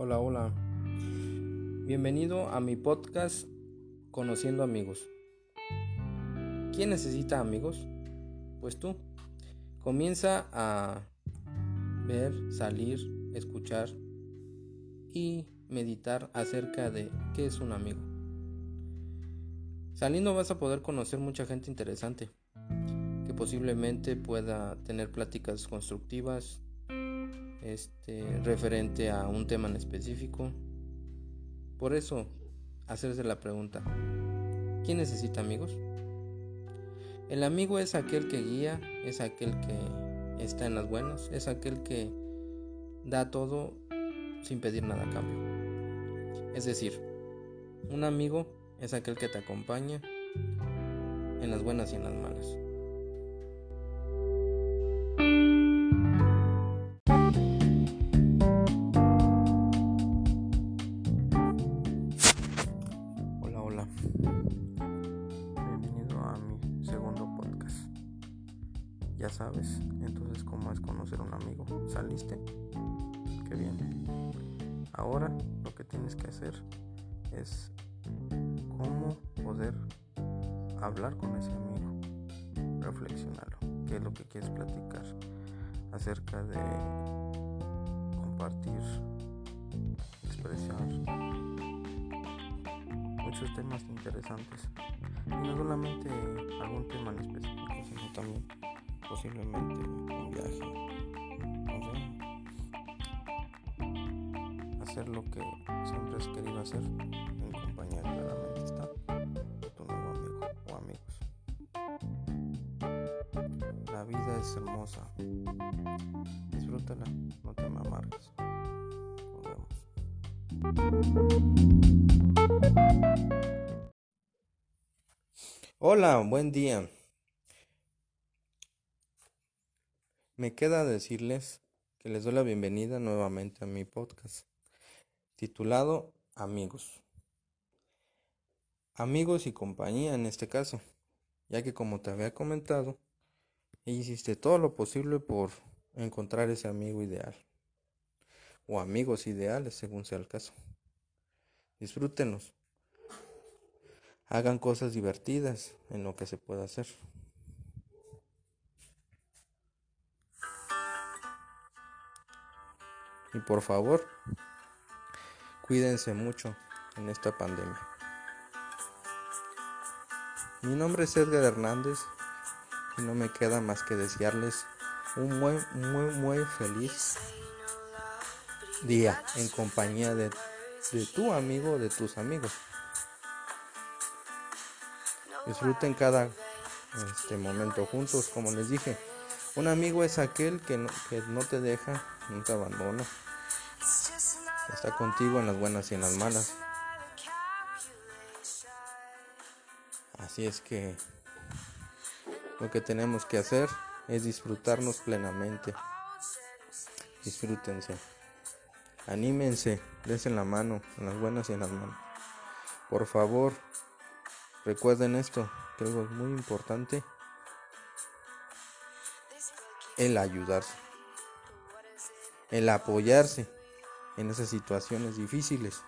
Hola, hola. Bienvenido a mi podcast Conociendo amigos. ¿Quién necesita amigos? Pues tú. Comienza a ver, salir, escuchar y meditar acerca de qué es un amigo. Saliendo vas a poder conocer mucha gente interesante que posiblemente pueda tener pláticas constructivas este, referente a un tema en específico. Por eso, hacerse la pregunta, ¿quién necesita amigos? El amigo es aquel que guía, es aquel que está en las buenas, es aquel que da todo sin pedir nada a cambio. Es decir, un amigo es aquel que te acompaña en las buenas y en las malas. Ya sabes, entonces cómo es conocer a un amigo. ¿Saliste? Qué bien. Ahora lo que tienes que hacer es cómo poder hablar con ese amigo. Reflexionarlo. ¿Qué es lo que quieres platicar? Acerca de compartir, expresar muchos temas interesantes. Y no solamente algún tema en específico, sino también posiblemente un viaje. Hacer lo que siempre has querido hacer en compañía claramente está tu nuevo amigo o amigos. La vida es hermosa. Disfrútala, no te me amargues. Nos vemos. Hola, buen día. Me queda decirles que les doy la bienvenida nuevamente a mi podcast, titulado Amigos. Amigos y compañía en este caso, ya que como te había comentado, hiciste todo lo posible por encontrar ese amigo ideal, o amigos ideales según sea el caso. Disfrútenlos. Hagan cosas divertidas en lo que se pueda hacer. Y por favor, cuídense mucho en esta pandemia. Mi nombre es Edgar Hernández y no me queda más que desearles un muy, muy, muy feliz día en compañía de, de tu amigo de tus amigos. Disfruten cada este momento juntos, como les dije. Un amigo es aquel que no, que no te deja, no te abandona. Está contigo en las buenas y en las malas. Así es que lo que tenemos que hacer es disfrutarnos plenamente. Disfrútense. Anímense, desen la mano en las buenas y en las malas. Por favor, recuerden esto, que algo es muy importante. El ayudarse. El apoyarse en esas situaciones difíciles.